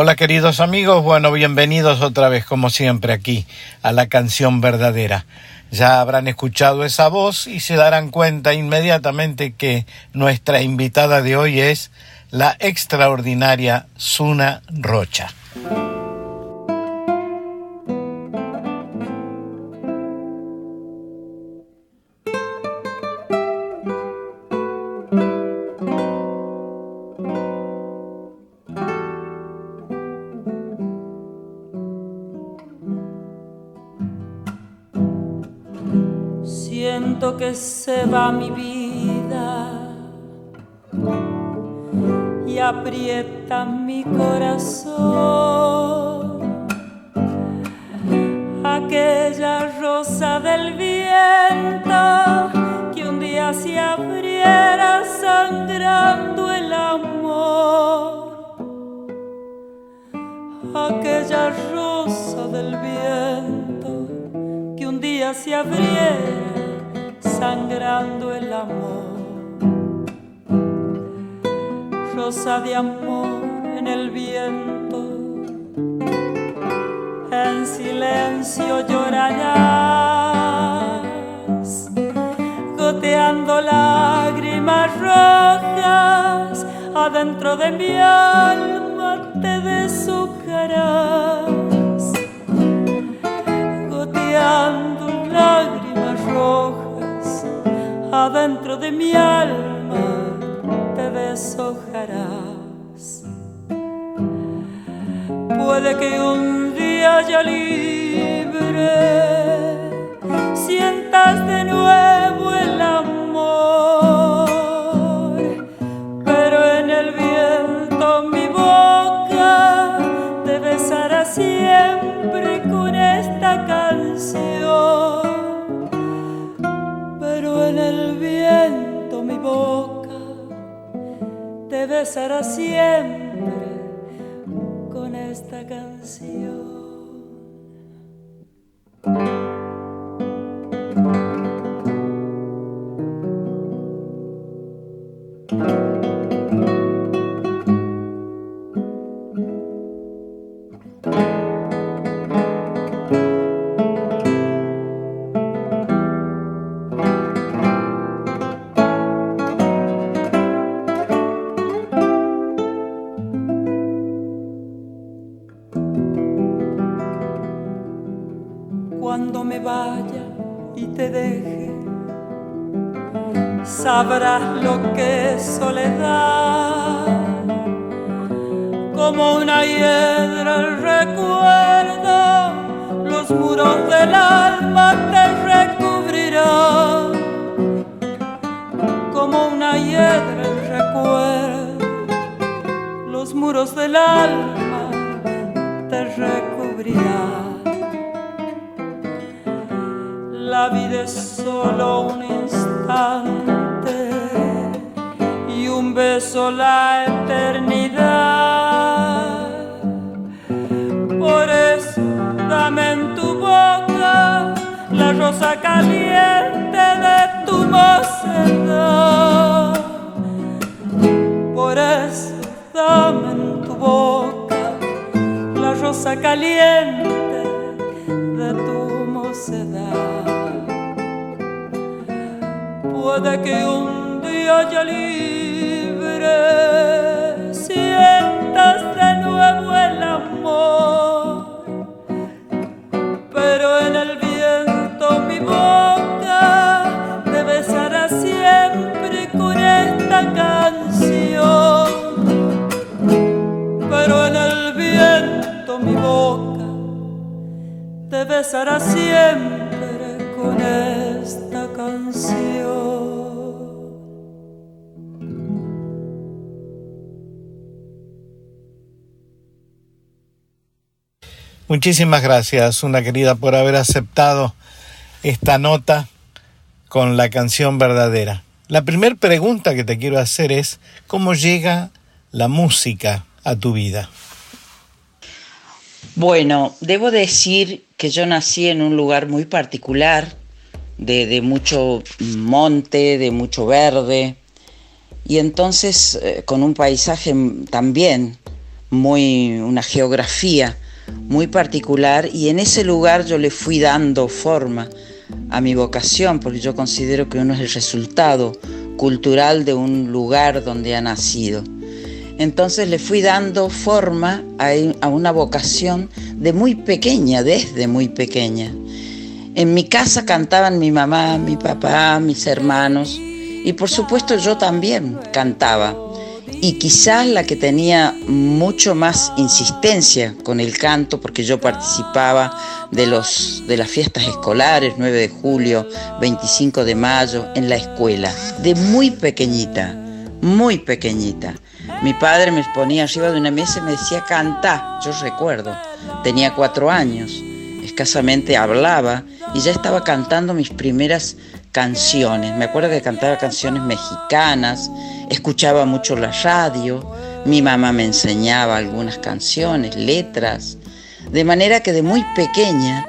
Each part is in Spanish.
Hola queridos amigos, bueno, bienvenidos otra vez como siempre aquí a la canción verdadera. Ya habrán escuchado esa voz y se darán cuenta inmediatamente que nuestra invitada de hoy es la extraordinaria Suna Rocha. Se va mi vida y aprieta mi corazón. Aquella rosa del viento que un día se abriera sangrando el amor. Aquella rosa del viento que un día se abriera sangrando el amor. Rosa de amor en el viento, silencio llorarás, goteando lágrimas rojas, adentro de mi alma te deshojarás, goteando lágrimas rojas, adentro de mi alma te deshojarás. Puede que un día ya libre sientas de nuevo besará siempre rosa caliente de tu mocedad. Puede que un día ya siempre con esta canción. Muchísimas gracias, una querida, por haber aceptado esta nota con la canción verdadera. La primera pregunta que te quiero hacer es, ¿cómo llega la música a tu vida? Bueno, debo decir que yo nací en un lugar muy particular, de, mucho monte, de mucho verde, y entonces eh, con un paisaje también muy, una geografía muy particular y en ese lugar yo le fui dando forma a mi vocación, porque yo considero que uno es el resultado cultural de un lugar donde ha nacido. Entonces le fui dando forma a, una vocación de muy pequeña, desde muy pequeña. En mi casa cantaban mi mamá, mi papá, mis hermanos y por supuesto yo también cantaba y quizás la que tenía mucho más insistencia con el canto, porque yo participaba de, los, de las fiestas escolares, 9 de julio, 25 de mayo, en la escuela, de muy pequeñita, muy pequeñita. Mi padre me ponía arriba de una mesa y me decía, canta, yo recuerdo, tenía cuatro años, escasamente hablaba y ya estaba cantando mis primeras canciones. Me acuerdo que cantaba canciones mexicanas, escuchaba mucho la radio, mi mamá me enseñaba algunas canciones, letras, de manera que de muy pequeña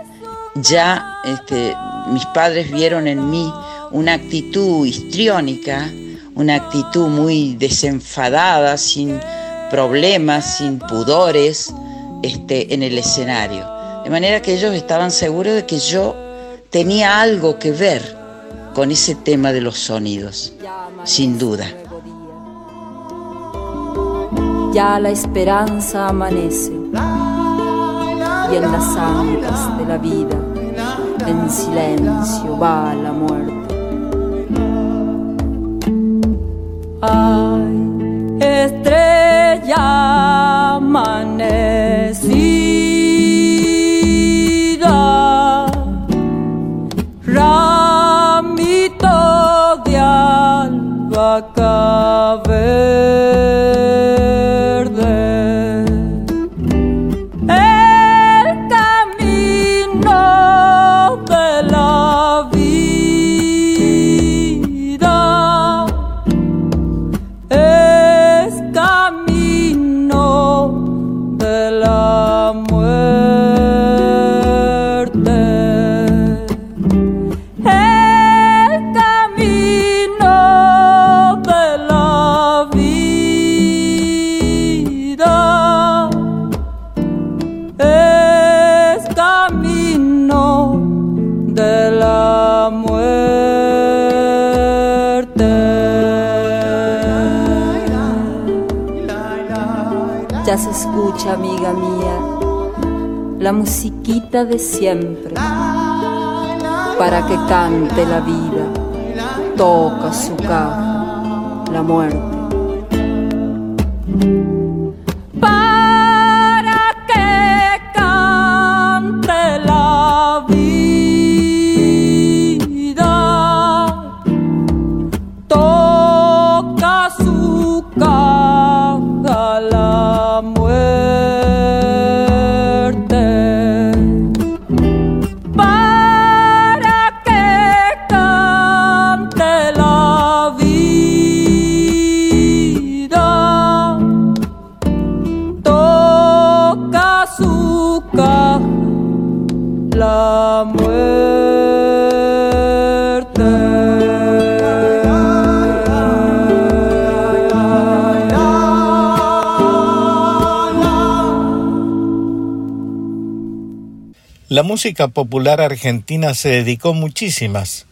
ya este, mis padres vieron en mí una actitud histriónica, una actitud muy desenfadada, sin problemas, sin pudores, este, en el escenario. De manera que ellos estaban seguros de que yo tenía algo que ver con ese tema de los sonidos, sin duda. Ya la esperanza amanece y en las ancas de la vida, en silencio va la muerte. Ay, estrella amanecida, ramito de albahaca escucha, amiga mía, la musiquita de siempre, para que cante la vida, toca su caja, la muerte. Música popular argentina se dedicó muchísimas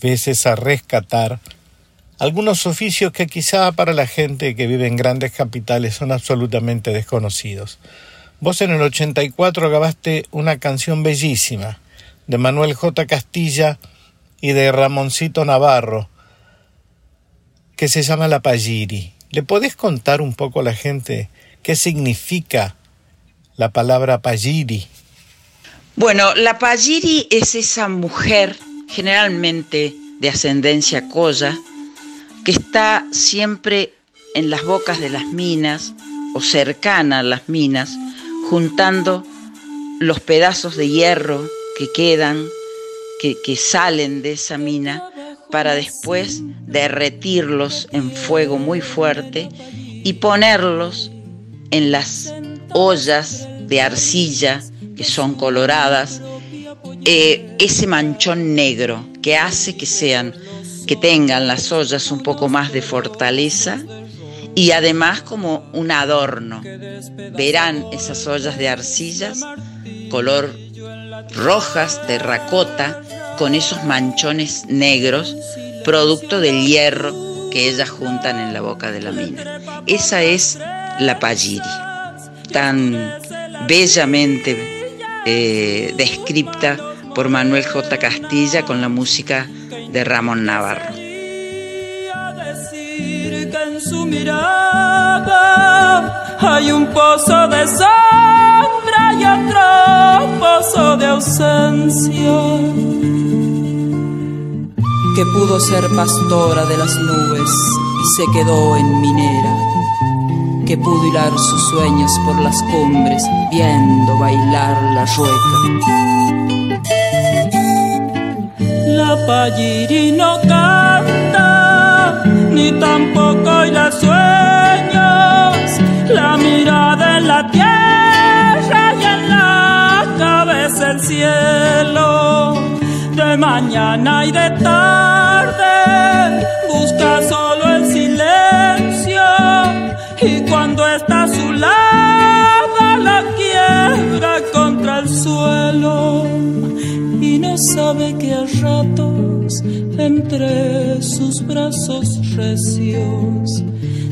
veces a rescatar algunos oficios que quizá para la gente que vive en grandes capitales son absolutamente desconocidos. Vos en el 84 grabaste una canción bellísima de Manuel J. Castilla y de Ramoncito Navarro que se llama La Palliri. ¿Le podés contar un poco a la gente qué significa la palabra Palliri? Bueno, la Palliri es esa mujer, generalmente de ascendencia colla, que está siempre en las bocas de las minas o cercana a las minas, juntando los pedazos de hierro que quedan, que, que salen de esa mina, para después derretirlos en fuego muy fuerte y ponerlos en las ollas de arcilla que son coloradas, eh, ese manchón negro que hace que sean, que tengan las ollas un poco más de fortaleza y además como un adorno. Verán esas ollas de arcillas, color rojas, terracota, con esos manchones negros, producto del hierro que ellas juntan en la boca de la mina. Esa es la Palliri, tan bellamente eh, descripta por Manuel J. Castilla con la música de Ramón Navarro. decir que en su mirada hay un pozo de sombra y otro pozo de ausencia. que pudo ser pastora de las nubes y se quedó en minera, que pudo hilar sus sueños por las cumbres viendo bailar la rueca. La Palliri no canta, ni tampoco la sueños. La mirada en la tierra y en la cabeza el cielo. De mañana y de tarde busca silencio. Y cuando está a su lado la quiebra contra el suelo. sabe que a ratos entre sus brazos recios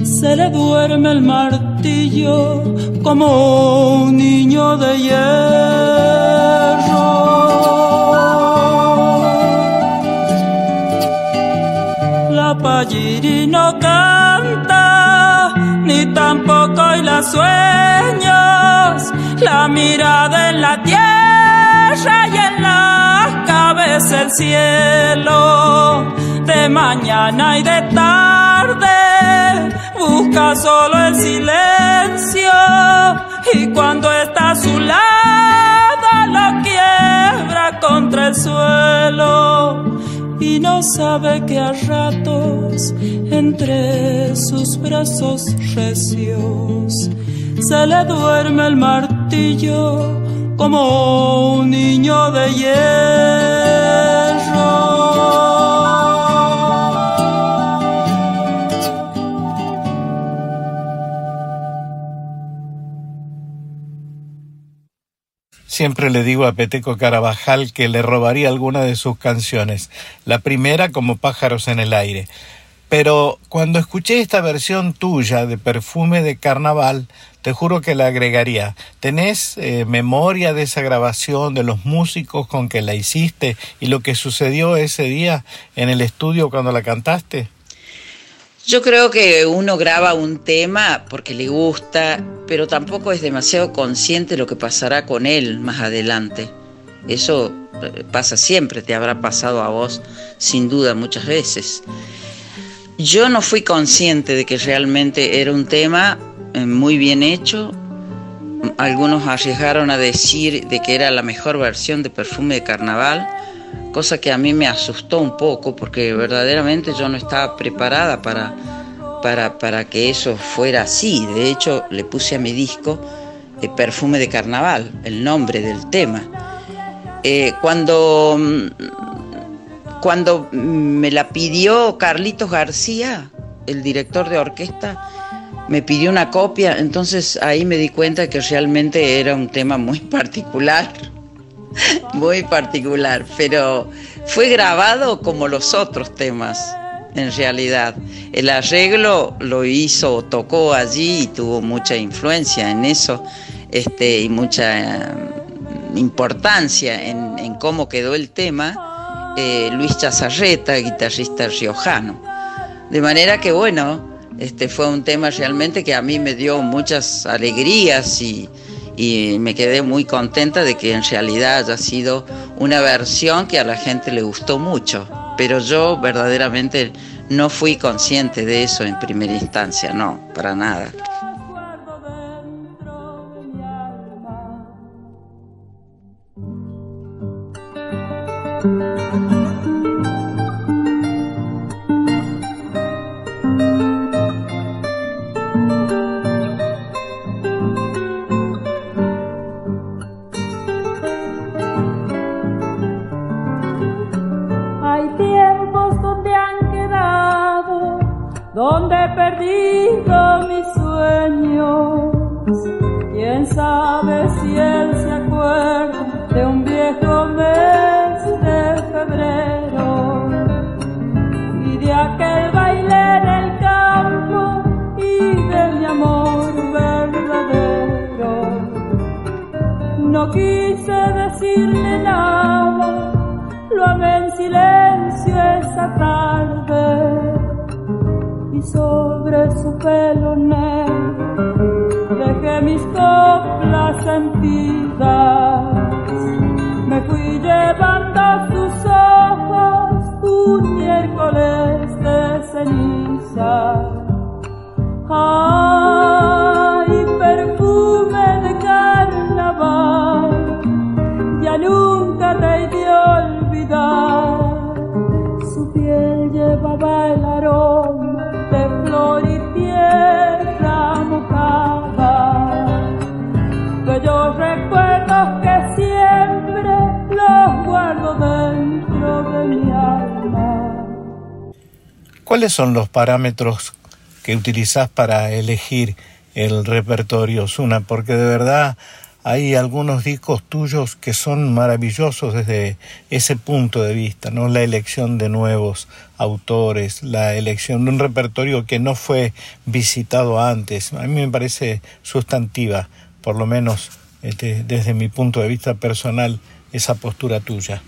se le duerme el martillo como un niño de hierro. La palliri no canta, ni tampoco hay las sueños, la mirada en la tierra y en la cabeza el cielo, de mañana y de tarde busca solo el silencio y cuando está a su lado lo quiebra contra el suelo y no sabe que a ratos entre sus brazos recios se le duerme el martillo como un niño de hierro. Siempre le digo a Peteco Carabajal que le robaría alguna de sus canciones, la primera como Pájaros en el aire. Pero cuando escuché esta versión tuya de Perfume de Carnaval, te juro que la agregaría. ¿Tenés eh, memoria de esa grabación, de los músicos con que la hiciste y lo que sucedió ese día en el estudio cuando la cantaste? Yo creo que uno graba un tema porque le gusta, pero tampoco es demasiado consciente de lo que pasará con él más adelante. Eso eh, pasa siempre, te habrá pasado a vos sin duda muchas veces. Yo no fui consciente de que realmente era un tema eh, muy bien hecho. Algunos arriesgaron a decir de que era la mejor versión de Perfume de Carnaval cosa que a mí me asustó un poco porque verdaderamente yo no estaba preparada para, para, que eso fuera así. De hecho, le puse a mi disco eh, Perfume de Carnaval, el nombre del tema. Eh, cuando, mm, cuando me la pidió Carlitos García, el director de orquesta, me pidió una copia, entonces ahí me di cuenta que realmente era un tema muy particular muy particular, pero fue grabado como los otros temas, en realidad. El arreglo lo hizo, tocó allí y tuvo mucha influencia en eso este, y mucha eh, importancia en, cómo quedó el tema eh, Luis Chazarreta, guitarrista riojano. De manera que bueno, este fue un tema realmente que a mí me dio muchas alegrías y, y me quedé muy contenta de que en realidad haya sido una versión que a la gente le gustó mucho, pero yo verdaderamente no fui consciente de eso en primera instancia, no, para nada. donde he perdido mis sueños. Quién sabe si él se acuerda de un viejo mes de febrero y de aquel baile en el campo y de mi amor verdadero. No quise decirle nada, lo amé en silencio esa tarde de su pelo negro. Dejé mis coplas en ti. ¿Cuáles son los parámetros que utilizás para elegir el repertorio Osuna? Porque de verdad hay algunos discos tuyos que son maravillosos desde ese punto de vista, ¿no? La elección de nuevos autores, la elección de un repertorio que no fue visitado antes. A mí me parece sustantiva, por lo menos este, desde mi punto de vista personal, esa postura tuya.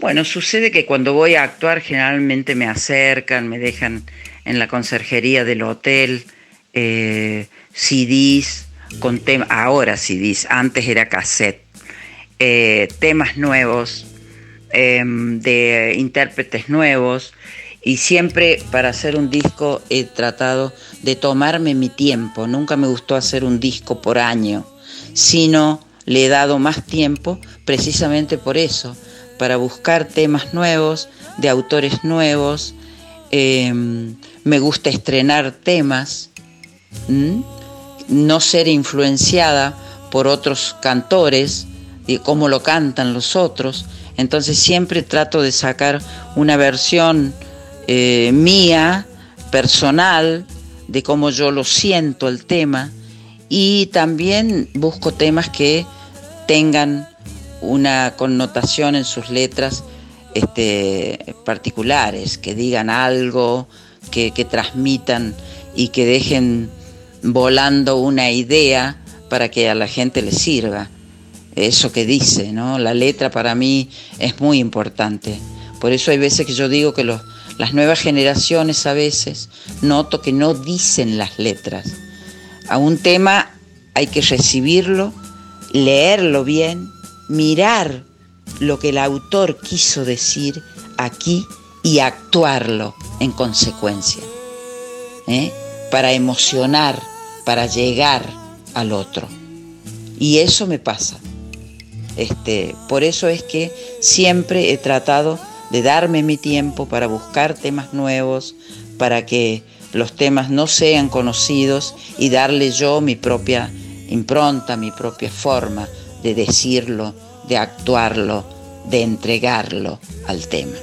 Bueno, sucede que cuando voy a actuar generalmente me acercan, me dejan en la conserjería del hotel eh, CDs con temas, ahora CDs, antes era cassette, eh, temas nuevos, em, de intérpretes nuevos, y siempre para hacer un disco he tratado de tomarme mi tiempo, nunca me gustó hacer un disco por año, sino le he dado más tiempo precisamente por eso, para buscar temas nuevos, de autores nuevos, em, me gusta estrenar temas, no ser influenciada por otros cantores y cómo lo cantan los otros. Entonces siempre trato de sacar una versión eh, mía, personal, de cómo yo lo siento el tema. Y también busco temas que tengan una connotación en sus letras este, particulares, que digan algo, que, transmitan y que dejen volando una idea para que a la gente le sirva. Eso que dice, ¿no? La letra para mí es muy importante. Por eso hay veces que yo digo que las nuevas generaciones a veces noto que no dicen las letras. A un tema hay que recibirlo, leerlo bien, mirar lo que el autor quiso decir aquí y actuarlo en consecuencia. ¿eh? Para emocionar para llegar al otro. Y eso me pasa. Este, por eso es que siempre he tratado de darme mi tiempo para buscar temas nuevos, para que los temas no sean conocidos y darle yo mi propia impronta, mi propia forma de decirlo, de actuarlo, de entregarlo al tema.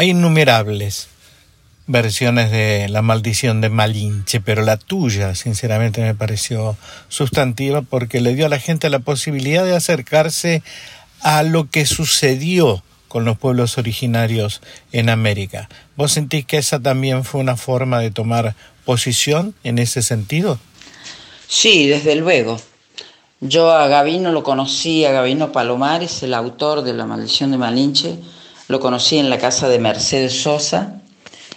Hay innumerables versiones de La maldición de Malinche, pero la tuya, sinceramente, me pareció sustantiva porque le dio a la gente la posibilidad de acercarse a lo que sucedió con los pueblos originarios en América. ¿Vos sentís que esa también fue una forma de tomar posición en ese sentido? Sí, desde luego. Yo a Gavino lo conocí, a Gavino Palomares, el autor de La maldición de Malinche, lo conocí en la casa de Mercedes Sosa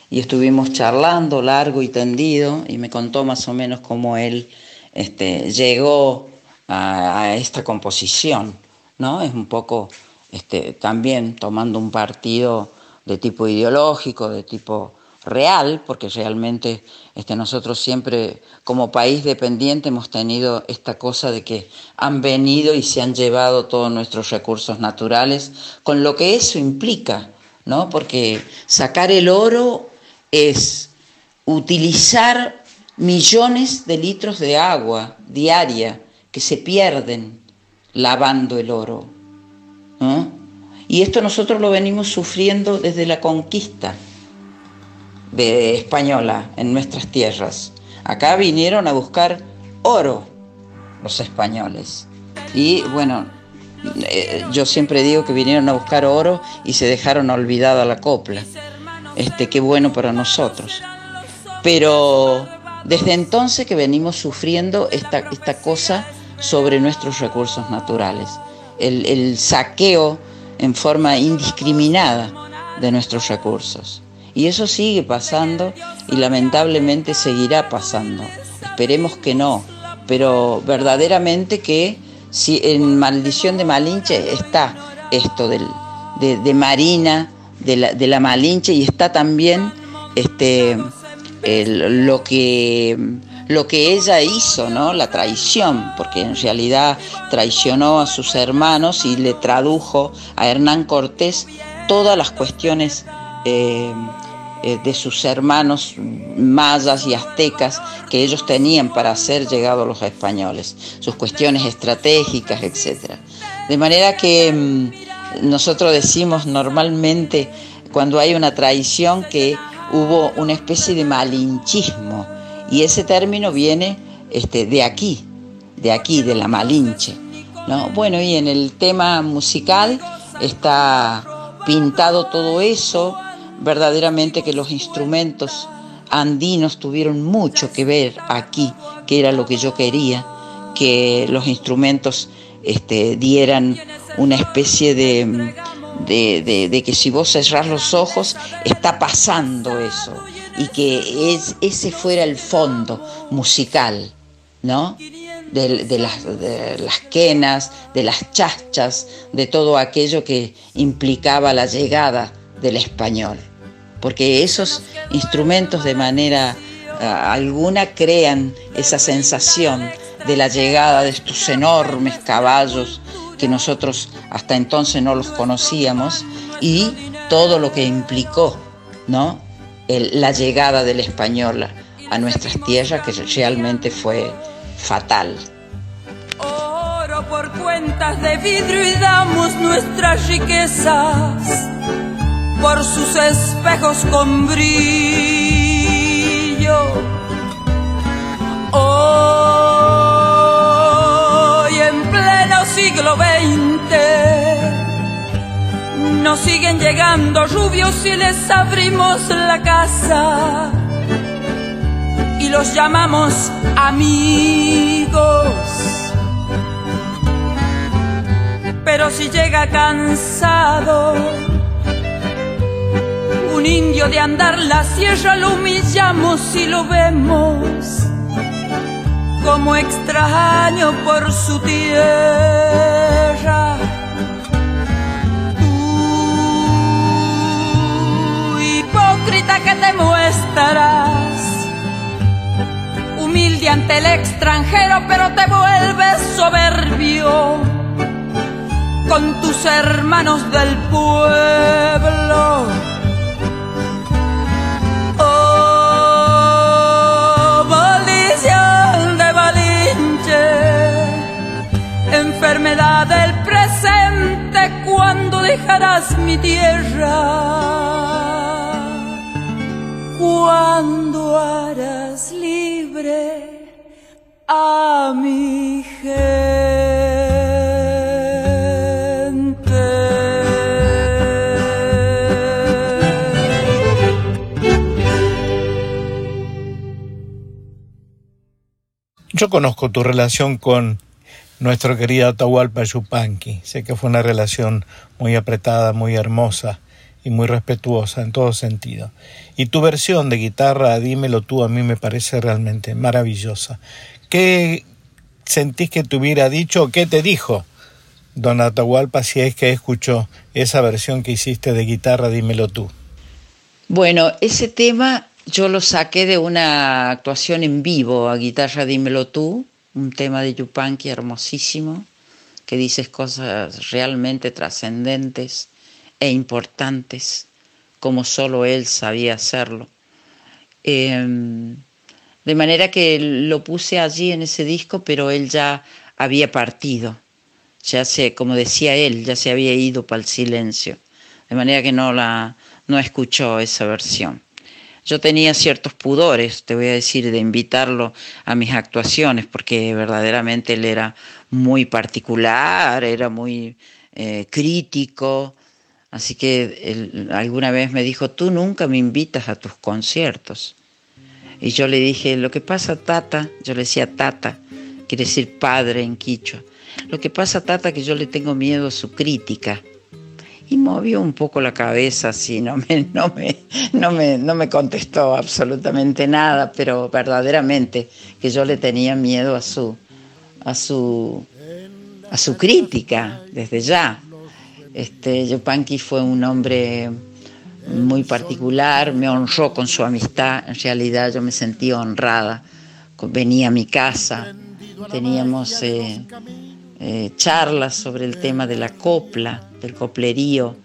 y estuvimos charlando largo y tendido y me contó más o menos cómo él este, llegó a, esta composición, ¿no? Es un poco este, también tomando un partido de tipo ideológico, de tipo real, porque realmente este, nosotros siempre como país dependiente hemos tenido esta cosa de que han venido y se han llevado todos nuestros recursos naturales, con lo que eso implica, ¿no? Porque sacar el oro es utilizar millones de litros de agua diaria que se pierden lavando el oro. Y esto nosotros lo venimos sufriendo desde la conquista de española en nuestras tierras. Acá vinieron a buscar oro los españoles. Y bueno, eh, yo siempre digo que vinieron a buscar oro y se dejaron olvidada la copla. Este, qué bueno para nosotros. Pero desde entonces que venimos sufriendo esta, esta cosa sobre nuestros recursos naturales el, saqueo en forma indiscriminada de nuestros recursos. Y eso sigue pasando y lamentablemente seguirá pasando. Esperemos que no, pero verdaderamente que si en Maldición de Malinche está esto del, de, Marina, de la, de la, Malinche, y está también este, lo que lo que ella hizo, ¿no? La traición, porque en realidad traicionó a sus hermanos y le tradujo a Hernán Cortés todas las cuestiones eh, eh, de sus hermanos mayas y aztecas que ellos tenían para ser llegados los españoles, sus cuestiones estratégicas, etc. De manera que mm, nosotros decimos normalmente cuando hay una traición que hubo una especie de malinchismo y ese término viene este, de aquí, de aquí, de la Malinche. ¿no? Bueno, y en el tema musical está pintado todo eso, verdaderamente que los instrumentos andinos tuvieron mucho que ver aquí, que era lo que yo quería, que los instrumentos este, dieran una especie de, que si vos cerrás los ojos, está pasando eso y que es, ese fuera el fondo musical, ¿no? De, las, de, las, quenas, de las chachas, de todo aquello que implicaba la llegada del español. Porque esos instrumentos de manera ah, alguna crean esa sensación de la llegada de estos enormes caballos que nosotros hasta entonces no los conocíamos y todo lo que implicó, ¿no? la llegada del español a nuestras tierras, que realmente fue fatal. Oro por cuentas de vidrio y damos nuestras riquezas por sus espejos con brillo. Hoy en pleno siglo XX nos siguen llegando rubios y les abrimos la casa y los llamamos amigos. Pero si llega cansado, un indio de andar la sierra lo humillamos y lo vemos como extraño por su tierra que te muestras. Humilde ante el extranjero, pero te vuelves soberbio con tus hermanos del pueblo. Enfermedad del presente, cuando dejarás mi tierra? cuando harás libre a mi Yo conozco tu relación con nuestro querido Atahualpa Yupanqui. Sé que fue una relación muy apretada, muy hermosa y muy respetuosa en todo sentido. Y tu versión de guitarra, dímelo tú, a mí me parece realmente maravillosa. ¿Qué sentís que te hubiera dicho o qué te dijo don Atahualpa si es que escuchó esa versión que hiciste de guitarra, dímelo tú? Bueno, ese tema yo lo saqué de una actuación en vivo a guitarra Dímelo tú, un tema de Yupanqui hermosísimo, que dices cosas realmente trascendentes e importantes, como solo él sabía hacerlo. Em, de manera que lo puse allí en ese disco, pero él ya había partido, ya se, como decía él, ya se había ido para el silencio, de manera que no la no escuchó esa versión. Yo tenía ciertos pudores, te voy a decir, de invitarlo a mis actuaciones, porque verdaderamente él era muy particular, era muy eh, crítico. Así que él, alguna vez me dijo, tú nunca me invitas a tus conciertos. Y yo le dije, lo que pasa, Tata, yo le decía Tata, quiere decir padre en quichua. Lo que pasa, Tata, que yo le tengo miedo a su crítica y movió un poco la cabeza, así, no me, no me, no me, no me contestó absolutamente nada, pero verdaderamente que yo le tenía miedo a su, a su, a su crítica desde ya. Este, Yopanqui fue un hombre muy particular, me honró con su amistad, en realidad yo me sentí honrada. Venía a mi casa, teníamos eh, eh, charlas sobre el tema de la copla, del coplerío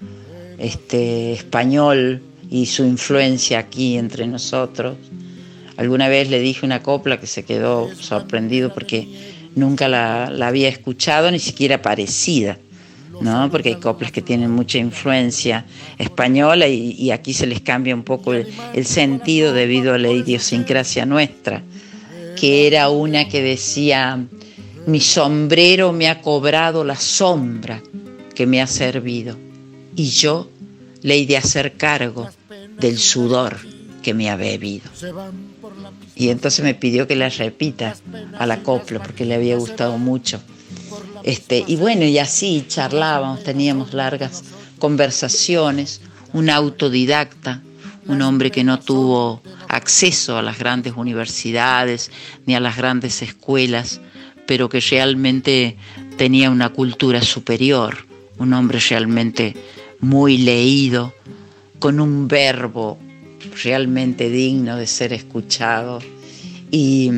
este, español y su influencia aquí entre nosotros. Alguna vez le dije una copla que se quedó sorprendido porque nunca la, había escuchado, ni siquiera parecida, ¿no? porque hay coplas que tienen mucha influencia española y, aquí se les cambia un poco el, el sentido debido a la idiosincrasia nuestra, que era una que decía, mi sombrero me ha cobrado la sombra que me ha servido y yo le he de hacer cargo del sudor que me ha bebido. Y entonces me pidió que la repita a la copla porque le había gustado mucho. Este, y bueno, y así charlábamos, teníamos largas conversaciones, un autodidacta, un hombre que no tuvo acceso a las grandes universidades ni a las grandes escuelas, pero que realmente tenía una cultura superior, un hombre realmente muy leído, con un verbo realmente digno de ser escuchado. Y,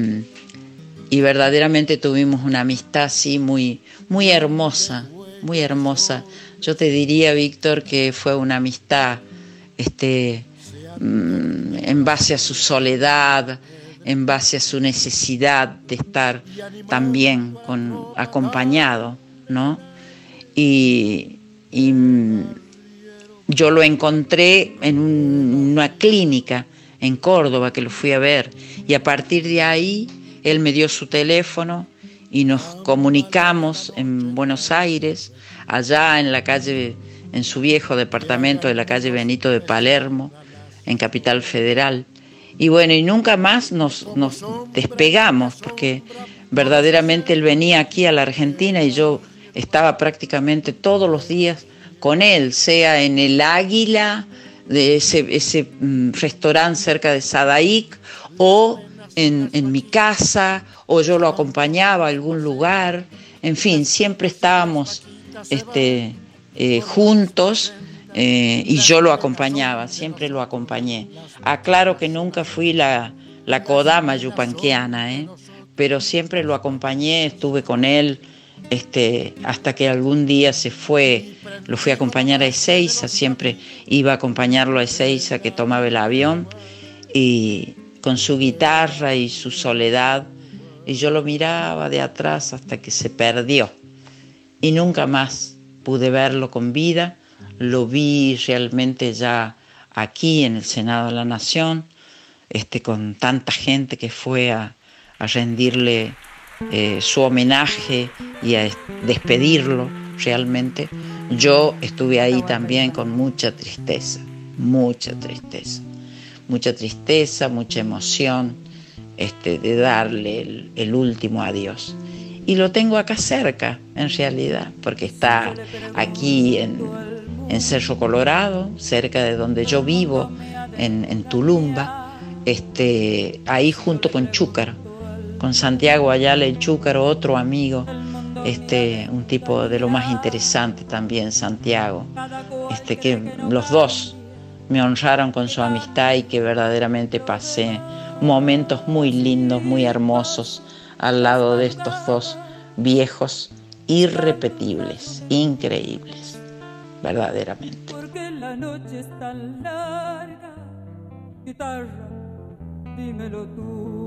verdaderamente tuvimos una amistad así muy, muy hermosa, muy hermosa. Yo te diría, Víctor, que fue una amistad este, mm, en base a su soledad, en base a su necesidad de estar también con, acompañado, ¿no? Y, mm, yo lo encontré en una clínica en Córdoba que lo fui a ver y a partir de ahí él me dio su teléfono y nos comunicamos en Buenos Aires, allá en la calle, en su viejo departamento de la calle Benito de Palermo, en Capital Federal. Y bueno, y nunca más nos, despegamos, porque verdaderamente él venía aquí a la Argentina y yo estaba prácticamente todos los días con él, sea en el Águila, de ese, ese mm, restaurante cerca de Sadaic, o en, mi casa, o yo lo acompañaba a algún lugar, en fin, siempre estábamos este, eh, juntos eh, y yo lo acompañaba, siempre lo acompañé. Aclaro que nunca fui la, la Kodama yupanquiana, ¿eh? pero siempre lo acompañé, estuve con él este, hasta que algún día se fue, lo fui a acompañar a Ezeiza, siempre iba a acompañarlo a Ezeiza que tomaba el avión y con su guitarra y su soledad, y yo lo miraba de atrás hasta que se perdió y nunca más pude verlo con vida lo vi realmente ya aquí en el Senado de la Nación, este, con tanta gente que fue a, rendirle eh, su homenaje y a despedirlo realmente. Yo estuve ahí también con mucha tristeza, mucha tristeza, mucha tristeza, mucha emoción este, de darle el, último adiós. Y lo tengo acá cerca, en realidad, porque está aquí en, Cerro Colorado, cerca de donde yo vivo, en, Tulumba, este, ahí junto con Chúcaro, con Santiago Ayala el Chúcaro, otro amigo, este, un tipo de lo más interesante también, Santiago, este, que los dos me honraron con su amistad y que verdaderamente pasé momentos muy lindos, muy hermosos al lado de estos dos viejos irrepetibles, increíbles, verdaderamente. Porque la noche es tan larga, guitarra, dímelo tú.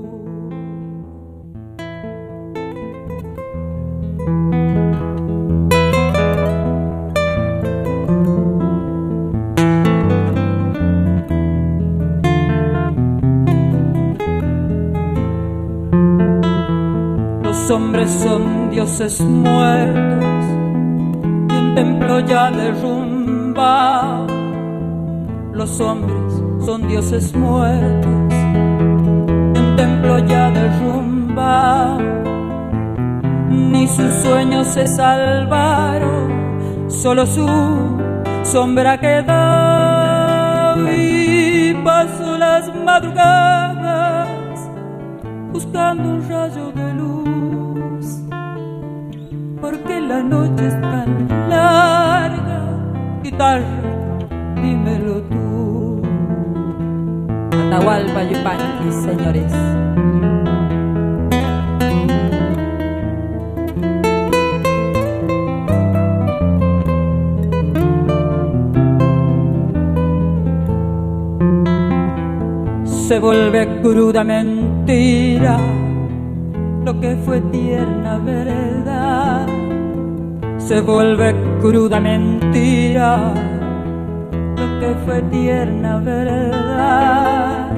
Los hombres son dioses muertos templo ya derrumba. Los hombres son dioses muertos un templo ya derrumba. Ni sus sueños se salvaron, solo su sombra quedó y pasó las madrugadas buscando un rayo de porque la noche es tan larga. Guitarra, dímelo tú. Atahualpa Yupanqui, señores. Se vuelve cruda mentira lo que fue tierna verdad se vuelve cruda mentira lo que fue tierna verdad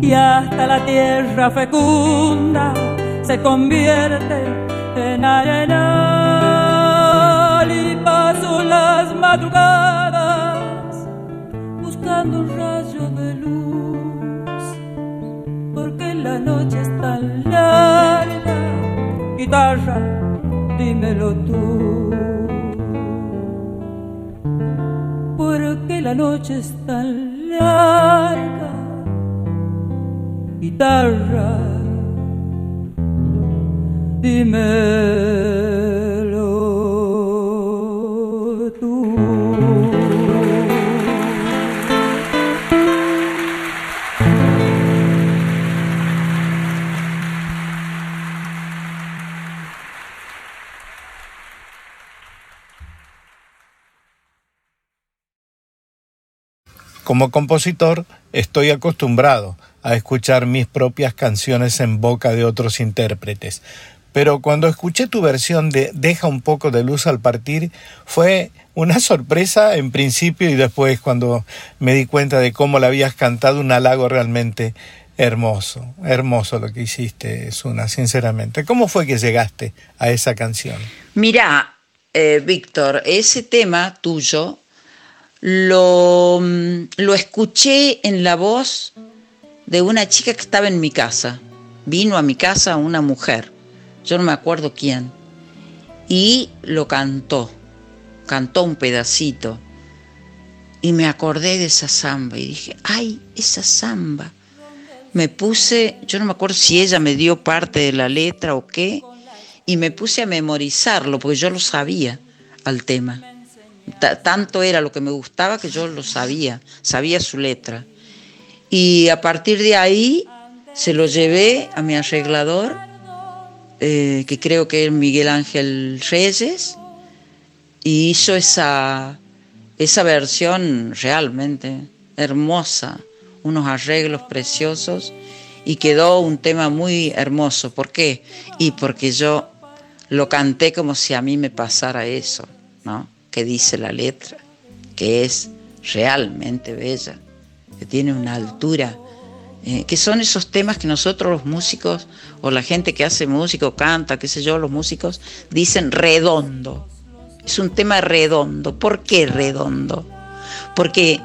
y hasta la tierra fecunda se convierte en arenal y paso las madrugadas buscando un rayo de luz porque la noche es tan larga guitarra, dímelo tú. La noche es tan larga, guitarra, dímelo. Como compositor estoy acostumbrado a escuchar mis propias canciones en boca de otros intérpretes, pero cuando escuché tu versión de Deja un poco de luz al partir fue una sorpresa en principio y después cuando me di cuenta de cómo la habías cantado un halago realmente hermoso, hermoso lo que hiciste, Suna, sinceramente. ¿Cómo fue que llegaste a esa canción? Mira, eh, Víctor, ese tema tuyo lo, mm, lo escuché en la voz de una chica que estaba en mi casa. Vino a mi casa una mujer, yo no me acuerdo quién, y lo cantó, cantó un pedacito. Y me acordé de esa samba y dije, ay, esa samba. Me puse, yo no me acuerdo si ella me dio parte de la letra o qué, y me puse a memorizarlo porque yo lo sabía al tema tanto era lo que me gustaba que yo lo sabía, sabía su letra. Y a partir de ahí se lo llevé a mi arreglador, eh, que creo que es Miguel Ángel Reyes, y hizo esa, esa versión realmente hermosa, unos arreglos preciosos, y quedó un tema muy hermoso. ¿Por qué? Y porque yo lo canté como si a mí me pasara eso, ¿no? Que dice la letra, que es realmente bella, que tiene una altura eh, que son esos temas que nosotros los músicos o la gente que hace música o canta, qué sé yo, los músicos dicen redondo. Es un tema redondo. ¿Por qué redondo? Porque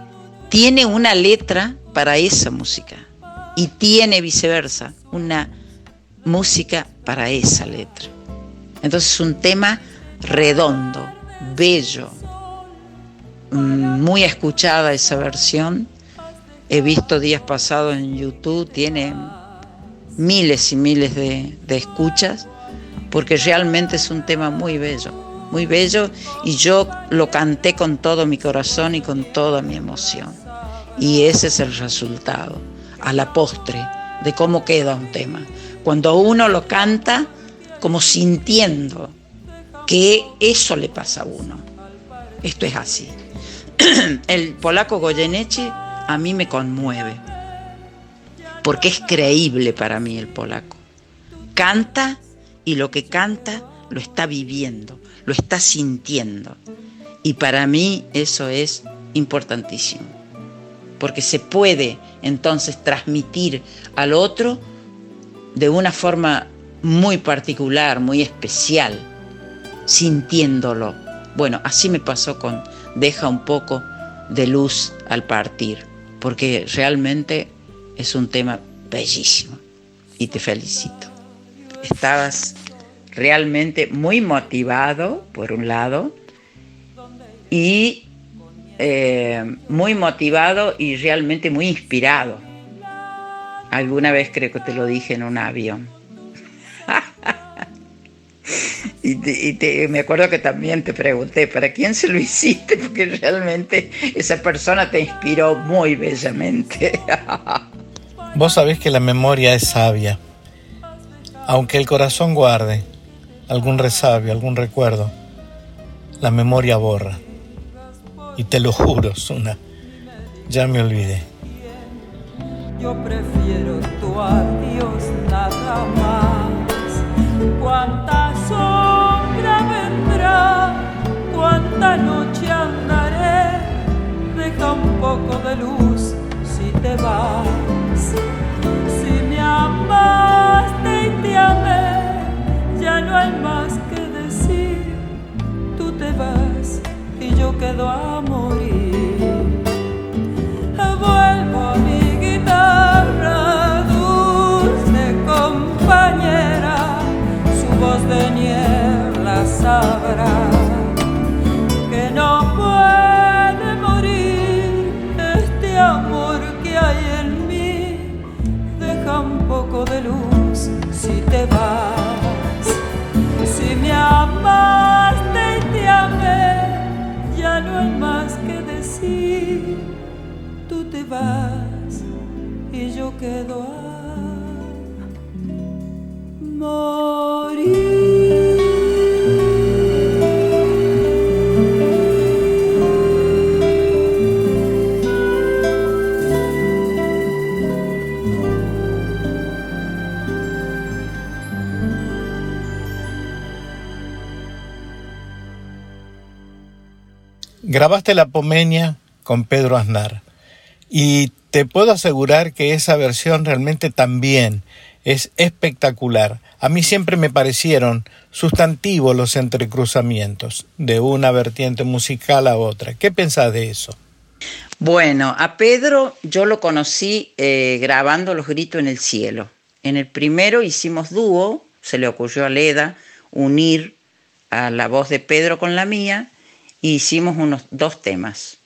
tiene una letra para esa música y tiene viceversa una música para esa letra. Entonces es un tema redondo, bello, mm, muy escuchada esa versión he visto días pasados en YouTube, tiene miles y miles de, escuchas, porque realmente es un tema muy bello, muy bello, y yo lo canté con todo mi corazón y con toda mi emoción. Y ese es el resultado, a la postre, de cómo queda un tema. Cuando uno lo canta como sintiendo que eso le pasa a uno. Esto es así. El polaco Goyeneche a mí me conmueve, porque es creíble para mí el polaco. Canta y lo que canta lo está viviendo, lo está sintiendo. Y para mí eso es importantísimo, porque se puede entonces transmitir al otro de una forma muy particular, muy especial, sintiéndolo. Bueno, así me pasó con Deja un poco de luz al partir porque realmente es un tema bellísimo y te felicito. Estabas realmente muy motivado, por un lado, y eh, muy motivado y realmente muy inspirado. Alguna vez creo que te lo dije en un avión. Y, me acuerdo que también te pregunté, ¿para quién se lo hiciste? Porque realmente esa persona te inspiró muy bellamente. Vos sabés que la memoria es sabia. Aunque el corazón guarde algún resabio, algún recuerdo, la memoria borra. Y te lo juro, Suna, ya me olvidé. Yo prefiero tu adiós nada más. Cuánta sombra vendrá, cuánta noche andaré, deja un poco de luz si te vas. Si me amaste y te amé, ya no hay más que decir, tú te vas y yo quedo a morir. Vuelvo a mi guitarra, dulce compañera voz de niebla sabrá Si me amaste y te amé, ya no hay más que decir. Tú te vas y yo quedo a Grabaste La Pomeña con Pedro Aznar y te puedo asegurar que esa versión realmente también es espectacular. A mí siempre me parecieron sustantivos los entrecruzamientos de una vertiente musical a otra. ¿Qué pensás de eso? Bueno, a Pedro yo lo conocí eh, grabando Los Gritos en el Cielo. En el primero hicimos dúo, se le ocurrió a Leda unir a la voz de Pedro con la mía hicimos unos dos temas.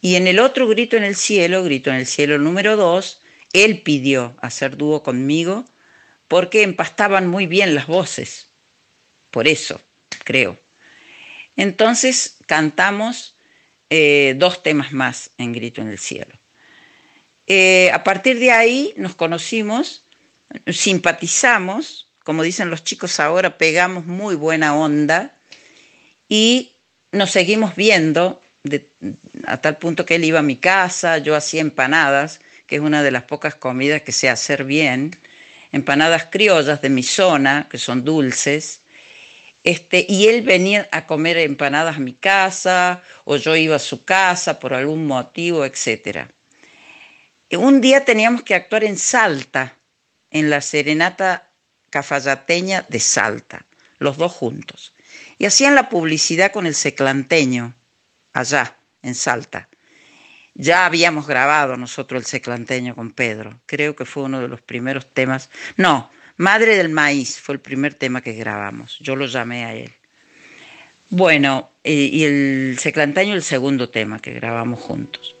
Y en el otro Grito en el Cielo, Grito en el Cielo número dos, él pidió hacer dúo conmigo porque empastaban muy bien las voces, por eso, creo. Entonces cantamos eh, dos temas más en Grito en el Cielo. Eh, a partir de ahí nos conocimos, simpatizamos, como dicen los chicos ahora, pegamos muy buena onda y nos seguimos viendo a tal punto que él iba a mi casa, yo hacía empanadas, que es una de las pocas comidas que sé hacer bien, empanadas criollas de mi zona, que son dulces, este, y él venía a comer empanadas a mi casa, o yo iba a su casa por algún motivo, etc. Un día teníamos que actuar en Salta, en la serenata cafayateña de Salta, los dos juntos. Y hacían la publicidad con el seclanteño, allá, en Salta. Ya habíamos grabado nosotros el seclanteño con Pedro. Creo que fue uno de los primeros temas. No, Madre del Maíz fue el primer tema que grabamos. Yo lo llamé a él. Bueno, y el seclanteño el segundo tema que grabamos juntos.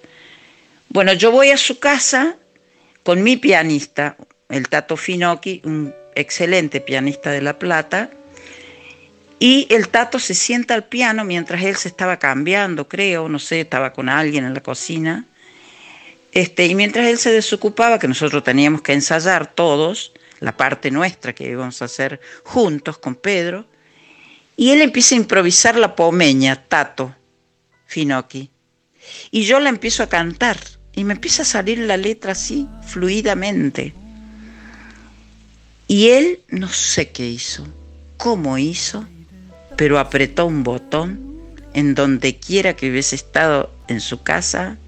Bueno, yo voy a su casa con mi pianista, el Tato Finocchi, un excelente pianista de La Plata, y el Tato se sienta al piano mientras él se estaba cambiando, creo, no sé, estaba con alguien en la cocina. Este, y mientras él se desocupaba, que nosotros teníamos que ensayar todos, la parte nuestra que íbamos a hacer juntos con Pedro, y él empieza a improvisar la pomeña, Tato Finocchi. Y yo la empiezo a cantar, y me empieza a salir la letra así, fluidamente. Y él no sé qué hizo, cómo hizo, pero apretó un botón en donde quiera que hubiese estado en su casa,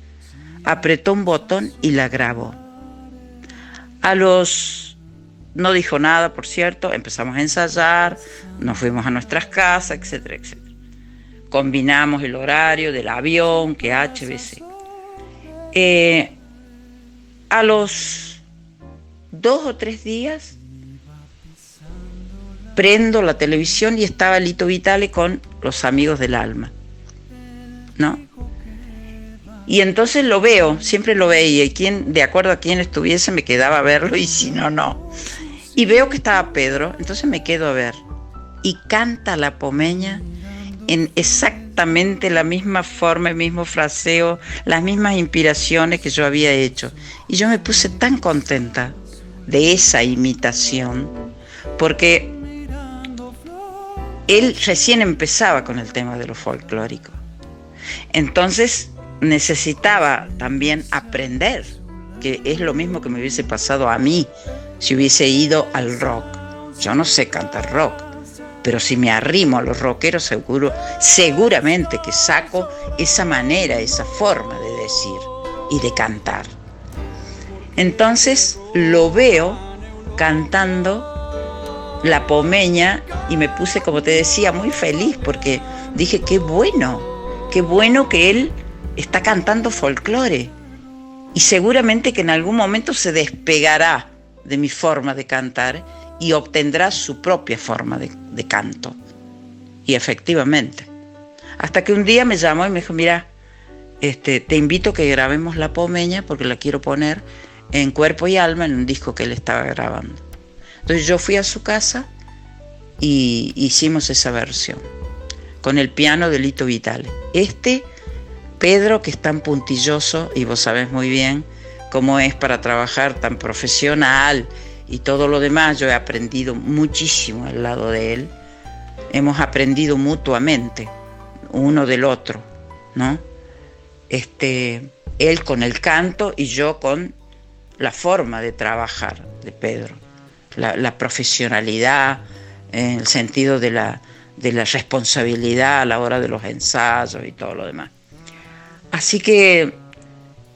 apretó un botón y la grabó. A los... no dijo nada, por cierto, empezamos a ensayar, nos fuimos a nuestras casas, etcétera, etcétera. Combinamos el horario del avión, que HBC. Eh, a los dos o tres días prendo la televisión y estaba Lito Vitale con los amigos del alma. ¿No? Y entonces lo veo, siempre lo veía, y quien, de acuerdo a quién estuviese me quedaba a verlo, y si no, no. Y veo que estaba Pedro, entonces me quedo a ver. Y canta la pomeña en exactamente la misma forma, el mismo fraseo, las mismas inspiraciones que yo había hecho. Y yo me puse tan contenta de esa imitación, porque él recién empezaba con el tema de lo folclórico. Entonces necesitaba también aprender, que es lo mismo que me hubiese pasado a mí si hubiese ido al rock. Yo no sé cantar rock, pero si me arrimo a los rockeros seguro, seguramente que saco esa manera, esa forma de decir y de cantar. Entonces lo veo cantando la pomeña y me puse, como te decía, muy feliz porque dije, qué bueno, qué bueno que él está cantando folclore. Y seguramente que en algún momento se despegará de mi forma de cantar y obtendrá su propia forma de, canto. Y efectivamente. Hasta que un día me llamó y me dijo, mira, este, te invito a que grabemos la pomeña porque la quiero poner en cuerpo y alma en un disco que él estaba grabando. Entonces yo fui a su casa y hicimos esa versión con el piano de Lito Vitale. Este Pedro, que es tan puntilloso, y vos sabés muy bien cómo es para trabajar tan profesional y todo lo demás, yo he aprendido muchísimo al lado de él. Hemos aprendido mutuamente, uno del otro, ¿no? Este, él con el canto y yo con la forma de trabajar de Pedro la, profesionalidad, en el sentido de la, de la responsabilidad a la hora de los ensayos y todo lo demás. Así que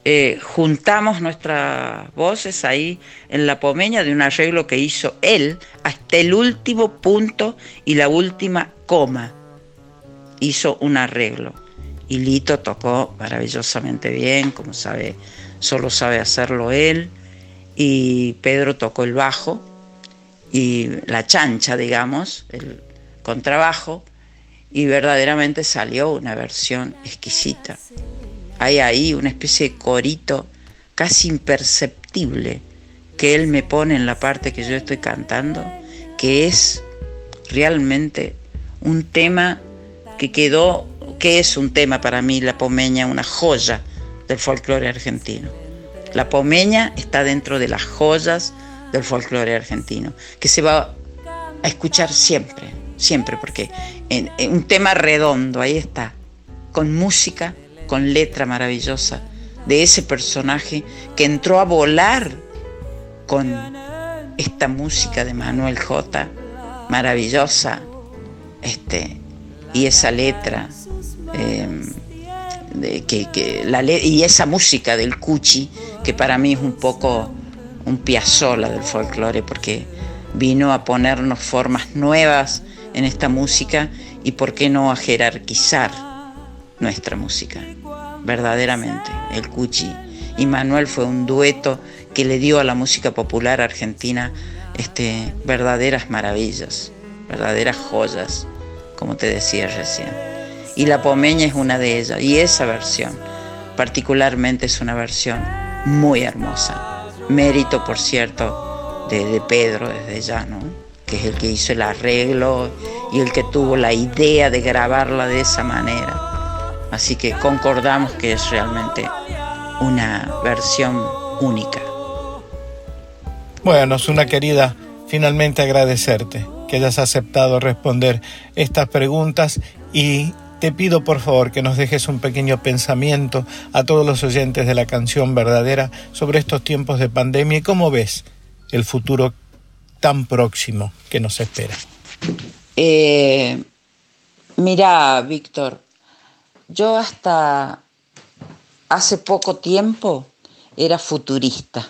eh, juntamos nuestras voces ahí en la pomeña de un arreglo que hizo él hasta el último punto y la última coma. Hizo un arreglo. Y Lito tocó maravillosamente bien, como sabe, solo sabe hacerlo él. Y Pedro tocó el bajo y la chancha, digamos, el contrabajo, y verdaderamente salió una versión exquisita. Hay ahí una especie de corito casi imperceptible que él me pone en la parte que yo estoy cantando, que es realmente un tema que quedó, que es un tema para mí, la pomeña, una joya del folclore argentino. La pomeña está dentro de las joyas del folclore argentino, que se va a escuchar siempre, siempre, porque un tema redondo, ahí está, con música, con letra maravillosa, de ese personaje que entró a volar con esta música de Manuel J, maravillosa, este, y esa letra, em, de, que, la y esa música del Cuchi, que para mí es un poco un piazzola del folclore, porque vino a ponernos formas nuevas en esta música y por qué no a jerarquizar nuestra música, verdaderamente. El Cuchi y Manuel fue un dueto que le dio a la música popular argentina este, verdaderas maravillas, verdaderas joyas, como te decía recién. Y La Pomeña es una de ellas, y esa versión particularmente es una versión muy hermosa. Mérito, por cierto, de, Pedro desde ya, ¿no? que es el que hizo el arreglo y el que tuvo la idea de grabarla de esa manera. Así que concordamos que es realmente una versión única. Bueno, es una querida, finalmente agradecerte que hayas aceptado responder estas preguntas y te pido por favor que nos dejes un pequeño pensamiento a todos los oyentes de la canción verdadera sobre estos tiempos de pandemia y cómo ves el futuro tan próximo que nos espera. Eh, mira, Víctor, yo hasta hace poco tiempo era futurista.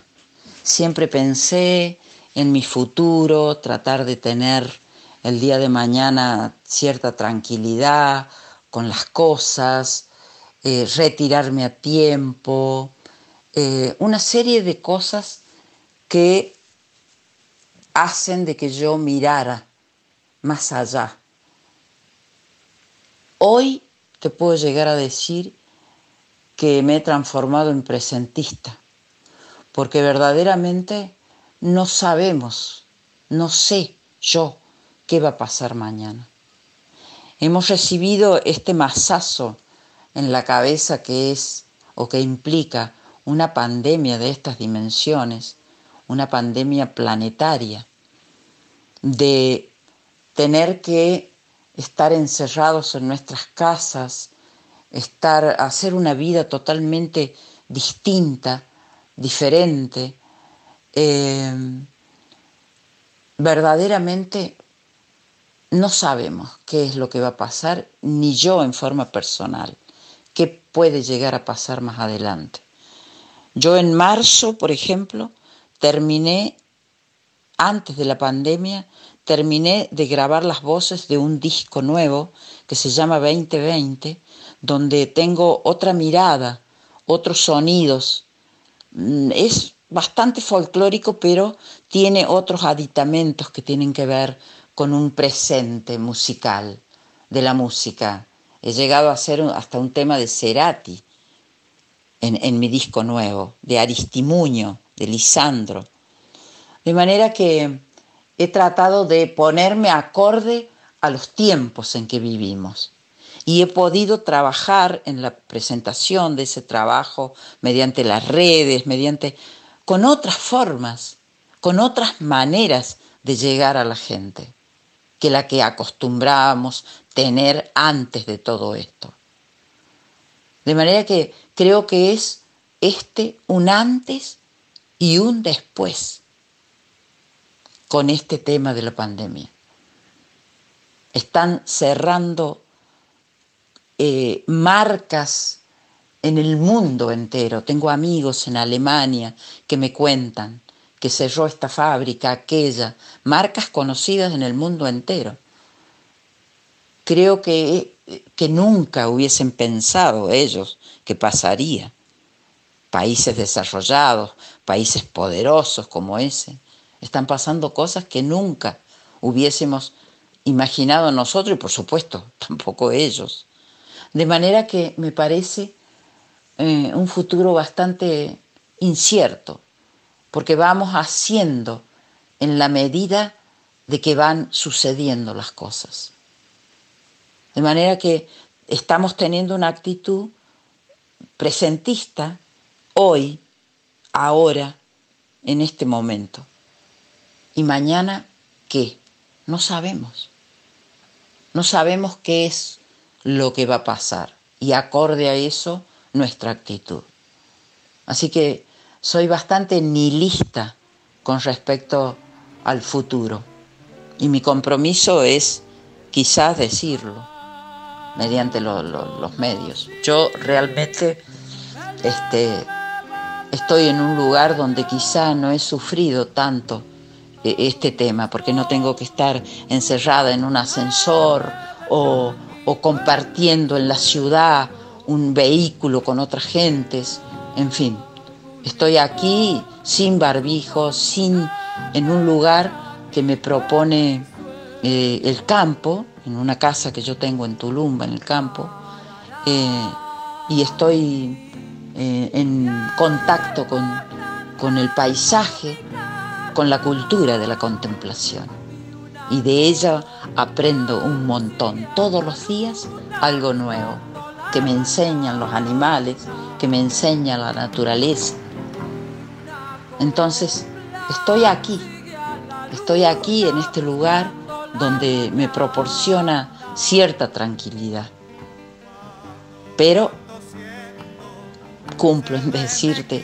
Siempre pensé en mi futuro, tratar de tener el día de mañana cierta tranquilidad con las cosas, eh, retirarme a tiempo, eh, una serie de cosas que hacen de que yo mirara más allá. Hoy te puedo llegar a decir que me he transformado en presentista, porque verdaderamente no sabemos, no sé yo qué va a pasar mañana. Hemos recibido este masazo en la cabeza que es o que implica una pandemia de estas dimensiones una pandemia planetaria, de tener que estar encerrados en nuestras casas, estar, hacer una vida totalmente distinta, diferente, eh, verdaderamente no sabemos qué es lo que va a pasar, ni yo en forma personal, qué puede llegar a pasar más adelante. Yo en marzo, por ejemplo, terminé, antes de la pandemia, terminé de grabar las voces de un disco nuevo que se llama 2020, donde tengo otra mirada, otros sonidos. Mm, es bastante folclórico, pero tiene otros aditamentos que tienen que ver con un presente musical de la música. He llegado a hacer hasta un tema de Cerati en, en mi disco nuevo, de Aristimuño de Lisandro. De manera que he tratado de ponerme acorde a los tiempos en que vivimos y he podido trabajar en la presentación de ese trabajo mediante las redes, mediante con otras formas, con otras maneras de llegar a la gente que la que acostumbrábamos tener antes de todo esto. De manera que creo que es este un antes y un después con este tema de la pandemia. Están cerrando eh, marcas en el mundo entero. Tengo amigos en Alemania que me cuentan que cerró esta fábrica, aquella, marcas conocidas en el mundo entero. Creo que, que nunca hubiesen pensado ellos que pasaría países desarrollados, países poderosos como ese, están pasando cosas que nunca hubiésemos imaginado nosotros y por supuesto tampoco ellos. De manera que me parece eh, un futuro bastante incierto, porque vamos haciendo en la medida de que van sucediendo las cosas. De manera que estamos teniendo una actitud presentista hoy, ahora, en este momento. ¿Y mañana qué? No sabemos. No sabemos qué es lo que va a pasar y acorde a eso nuestra actitud. Así que soy bastante nihilista con respecto al futuro y mi compromiso es quizás decirlo mediante los medios. Yo realmente este, estoy en un lugar donde quizá no he sufrido tanto eh, este tema, porque no tengo que estar encerrada en un ascensor o compartiendo en la ciudad un vehículo con otras gentes, en fin, estoy aquí sin barbijo, sin en un lugar que me propone eh, el campo, en una casa que yo tengo en Tulumba, en el campo, eh, y estoy eh, en contacto con, con el paisaje, con la cultura de la contemplación. Y de ella aprendo un montón, todos los días algo nuevo, que me enseñan los animales, que me enseña la naturaleza. Entonces, estoy aquí, estoy aquí en este lugar donde me proporciona cierta tranquilidad. Pero cumplo en decirte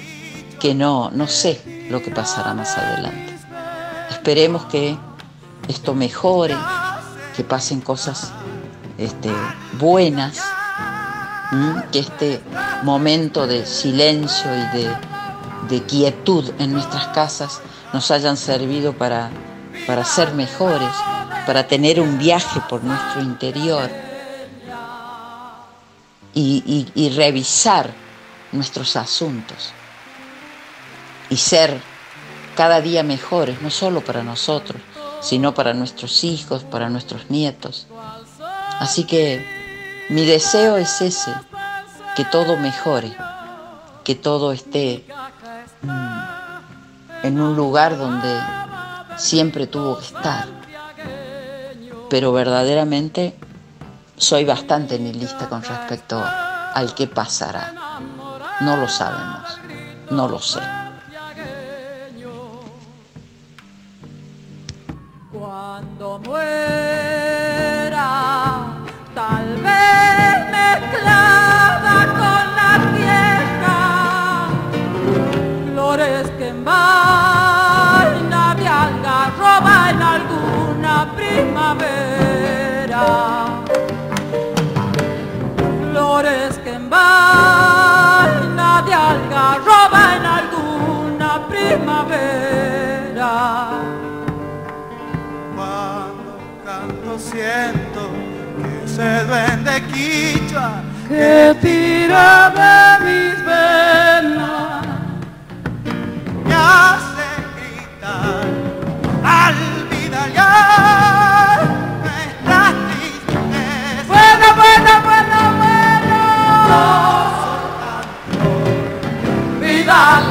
que no, no sé lo que pasará más adelante. Esperemos que esto mejore, que pasen cosas este, buenas, que este momento de silencio y de, de, quietud en nuestras casas nos hayan servido para, para ser mejores, para tener un viaje por nuestro interior y, y, revisar nuestros asuntos y ser cada día mejores, no solo para nosotros, sino para nuestros hijos, para nuestros nietos. Así que mi deseo es ese, que todo mejore, que todo esté en un lugar donde siempre tuvo que estar. Pero verdaderamente soy bastante nihilista con respecto al que pasará. No lo sabemos, no lo sé. Ese duende quichua que tira de mis venas me hace gritar al vida ya nuestras tristezas. Bueno, bueno, bueno, bueno. Dalero de